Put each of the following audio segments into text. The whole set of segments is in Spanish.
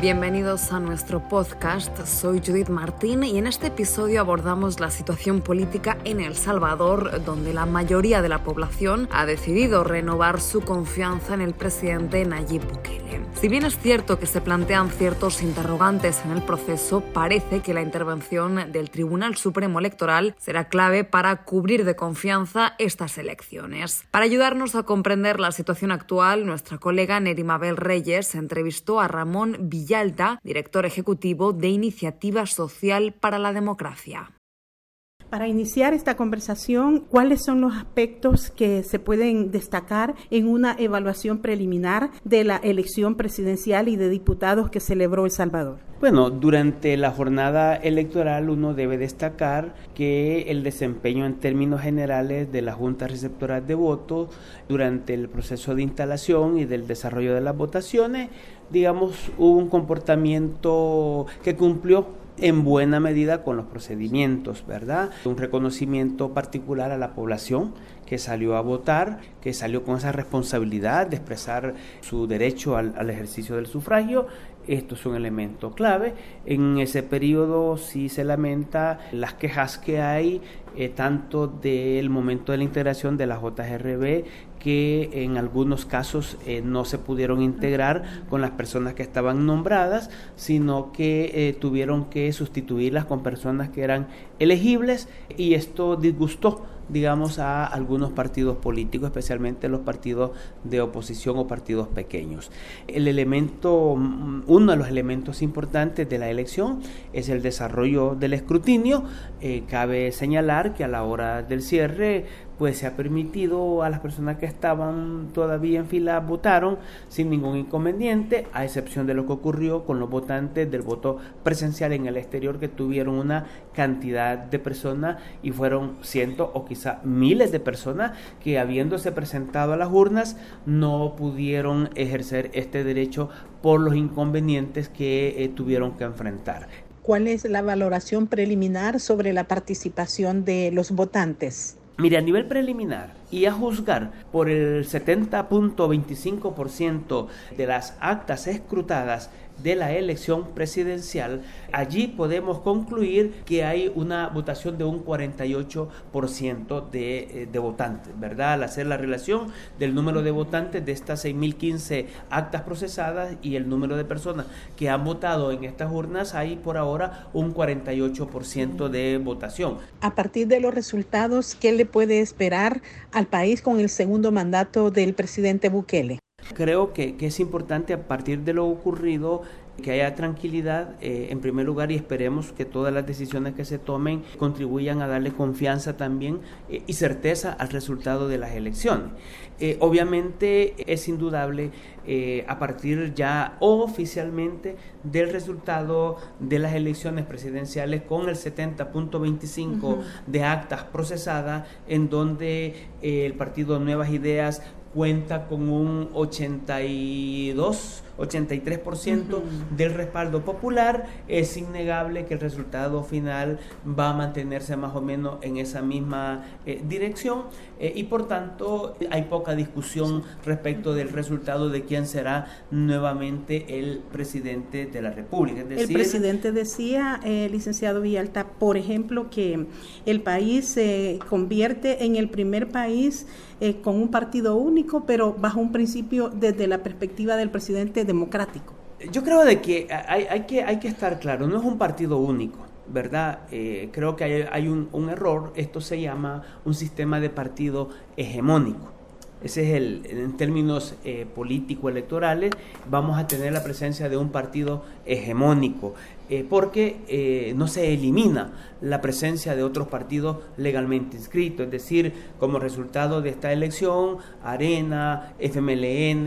Bienvenidos a nuestro podcast, soy Judith Martín y en este episodio abordamos la situación política en El Salvador, donde la mayoría de la población ha decidido renovar su confianza en el presidente Nayib Bukele. Si bien es cierto que se plantean ciertos interrogantes en el proceso, parece que la intervención del Tribunal Supremo Electoral será clave para cubrir de confianza estas elecciones. Para ayudarnos a comprender la situación actual, nuestra colega Nerimabel Reyes entrevistó a Ramón Villalta, director ejecutivo de Iniciativa Social para la Democracia. Para iniciar esta conversación, ¿cuáles son los aspectos que se pueden destacar en una evaluación preliminar de la elección presidencial y de diputados que celebró El Salvador? Bueno, durante la jornada electoral uno debe destacar que el desempeño en términos generales de la Junta Receptora de Votos durante el proceso de instalación y del desarrollo de las votaciones, digamos, hubo un comportamiento que cumplió en buena medida con los procedimientos, ¿verdad? Un reconocimiento particular a la población que salió a votar, que salió con esa responsabilidad de expresar su derecho al, ejercicio del sufragio. Esto es un elemento clave. En ese periodo sí se lamenta las quejas que hay, eh, tanto del momento de la integración de la JRB que en algunos casos eh, no se pudieron integrar con las personas que estaban nombradas, sino que eh, tuvieron que sustituirlas con personas que eran elegibles y esto disgustó digamos, a algunos partidos políticos, especialmente los partidos de oposición o partidos pequeños. El elemento, mm, uno de los elementos importantes de la elección es el desarrollo del escrutinio. Eh, cabe señalar que a la hora del cierre pues se ha permitido a las personas que estaban todavía en fila votaron sin ningún inconveniente, a excepción de lo que ocurrió con los votantes del voto presencial en el exterior que tuvieron una cantidad de personas y fueron cientos o quizá miles de personas que habiéndose presentado a las urnas no pudieron ejercer este derecho por los inconvenientes que eh, tuvieron que enfrentar. ¿Cuál es la valoración preliminar sobre la participación de los votantes? Mire, a nivel preliminar y a juzgar por el 70.25% de las actas escrutadas de la elección presidencial, allí podemos concluir que hay una votación de un 48% de, eh, de votantes, ¿verdad? Al hacer la relación del número de votantes de estas 6.015 actas procesadas y el número de personas que han votado en estas urnas, hay por ahora un 48% de votación. A partir de los resultados, ¿qué le puede esperar al país con el segundo mandato del presidente Bukele? Creo que, que, es importante a partir de lo ocurrido que haya tranquilidad eh, en primer lugar y esperemos que todas las decisiones que se tomen contribuyan a darle confianza también eh, y certeza al resultado de las elecciones. Eh, obviamente es indudable a partir ya oficialmente del resultado de las elecciones presidenciales con el 70.25 de actas procesadas en donde el partido Nuevas Ideas cuenta con un 82 83% del respaldo popular, es innegable que el resultado final va a mantenerse más o menos en esa misma eh, dirección eh, y por tanto hay poca discusión respecto del resultado de quién será nuevamente el presidente de la República. el presidente decía, eh, licenciado Villalta, por ejemplo, que el país se convierte en el primer país con un partido único, pero bajo un principio desde la perspectiva del presidente democrático. Yo creo de que hay, que hay que estar claro, no es un partido único, ¿verdad? Eh, creo que hay, hay un, un, error, esto se llama un sistema de partido hegemónico. Ese es el, en términos eh, político-electorales, vamos a tener la presencia de un partido hegemónico. Eh, porque eh, no se elimina la presencia de otros partidos legalmente inscritos. Es decir, como resultado de esta elección, Arena, FMLN,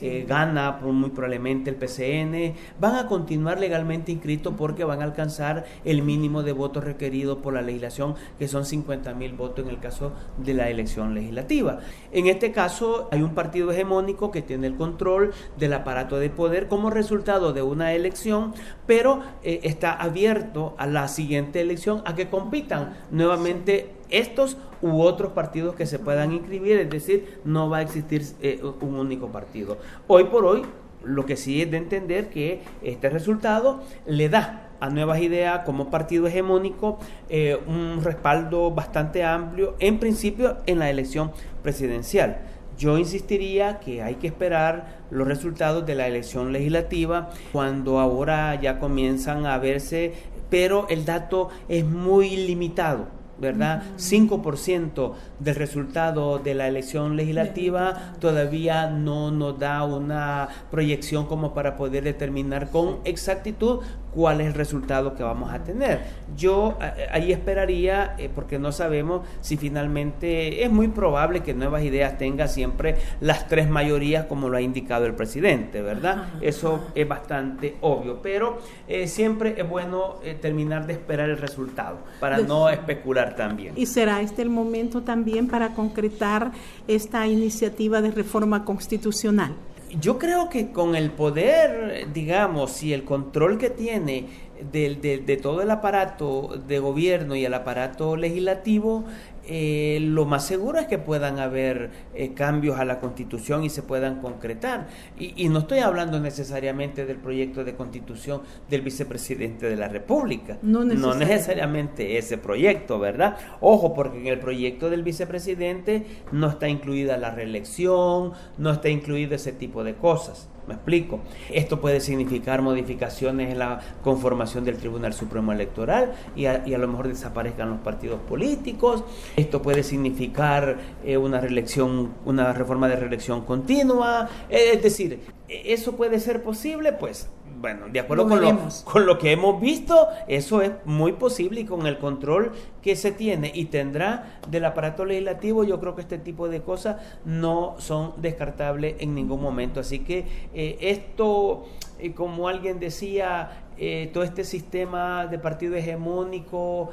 eh, gana muy probablemente el PCN, van a continuar legalmente inscritos porque van a alcanzar el mínimo de votos requeridos por la legislación, que son 50 mil votos en el caso de la elección legislativa. En este caso, hay un partido hegemónico que tiene el control del aparato de poder como resultado de una elección, pero eh, está abierto a la siguiente elección a que compitan nuevamente estos u otros partidos que se puedan inscribir, es decir, no va a existir eh, un único partido. Hoy por hoy, lo que sí es de entender que este resultado le da a Nuevas Ideas como partido hegemónico eh, un respaldo bastante amplio, en principio en la elección presidencial. Yo insistiría que hay que esperar los resultados de la elección legislativa cuando ahora ya comienzan a verse, pero el dato es muy limitado ¿verdad? 5% del resultado de la elección legislativa todavía no nos da una proyección como para poder determinar con exactitud cuál es el resultado que vamos a tener. Yo ahí esperaría, eh, porque no sabemos si finalmente es muy probable que Nuevas Ideas tenga siempre las tres mayorías como lo ha indicado el presidente, ¿verdad? Eso es bastante obvio, pero eh, siempre es bueno eh, terminar de esperar el resultado para no especular también. ¿Y será este el momento también para concretar esta iniciativa de reforma constitucional? Yo creo que con el poder, digamos, y el control que tiene de, de, todo el aparato de gobierno y el aparato legislativo, eh, lo más seguro es que puedan haber eh, cambios a la constitución y se puedan concretar. Y, no estoy hablando necesariamente del proyecto de constitución del vicepresidente de la República. No necesariamente. ese proyecto, ¿verdad? Ojo, porque en el proyecto del vicepresidente no está incluida la reelección, no está incluido ese tipo de cosas. ¿Me explico? Esto puede significar modificaciones en la conformación del Tribunal Supremo Electoral y a, lo mejor desaparezcan los partidos políticos. Esto puede significar eh, una reelección, una reforma de reelección continua. es decir, ¿eso puede ser posible? Pues bueno, de acuerdo con, lo, con lo, que hemos visto, eso es muy posible y con el control que se tiene y tendrá del aparato legislativo, yo creo que este tipo de cosas no son descartables en ningún momento. Así que eh, esto, eh, como alguien decía, eh, todo este sistema de partido hegemónico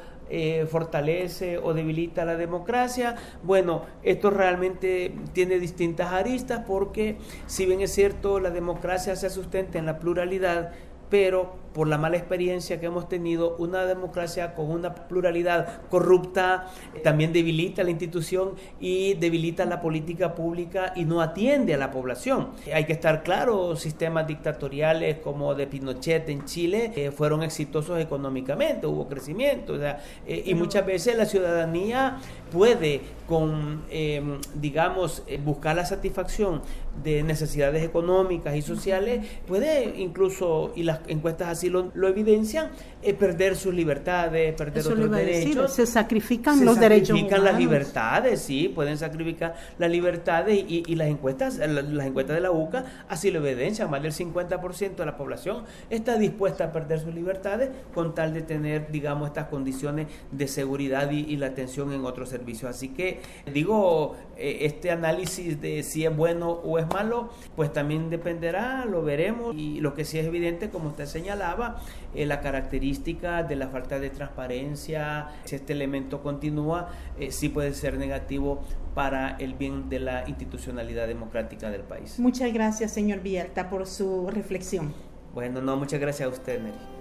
fortalece o debilita la democracia. Bueno, esto realmente tiene distintas aristas porque si bien es cierto la democracia se sustenta en la pluralidad, pero por la mala experiencia que hemos tenido, una democracia con una pluralidad corrupta eh, también debilita la institución y debilita la política pública y no atiende a la población. Hay que estar claro, sistemas dictatoriales como de Pinochet en Chile eh, fueron exitosos económicamente, hubo crecimiento, eh, y muchas veces la ciudadanía puede con, em, digamos, buscar la satisfacción de necesidades económicas y sociales, puede incluso, y las encuestas así lo, evidencian, eh, perder sus libertades, perder otros derechos. se sacrifican los derechos. Se sacrifican las libertades, sí, pueden sacrificar las libertades y, y, las encuestas, las encuestas de la UCA así lo evidencian, más del 50% de la población está dispuesta a perder sus libertades con tal de tener, digamos, estas condiciones de seguridad y, la atención en otros servicios. Así que digo, eh, este análisis de si es bueno o es malo, pues también dependerá, lo veremos y lo que sí es evidente, como usted señalaba, eh, la característica de la falta de transparencia, si este elemento continúa, eh, sí puede ser negativo para el bien de la institucionalidad democrática del país. Muchas gracias, señor Villalta, por su reflexión. Bueno, no, muchas gracias a usted, Neri.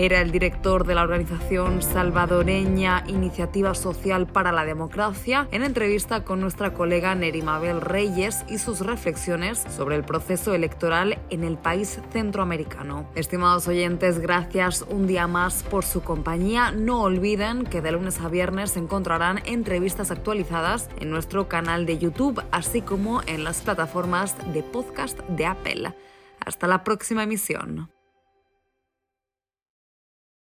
Era el director de la organización salvadoreña Iniciativa Social para la Democracia en entrevista con nuestra colega Nerimabel Reyes y sus reflexiones sobre el proceso electoral en el país centroamericano. Estimados oyentes, gracias un día más por su compañía. No olviden que de lunes a viernes encontrarán entrevistas actualizadas en nuestro canal de YouTube, así como en las plataformas de podcast de Apple. Hasta la próxima emisión.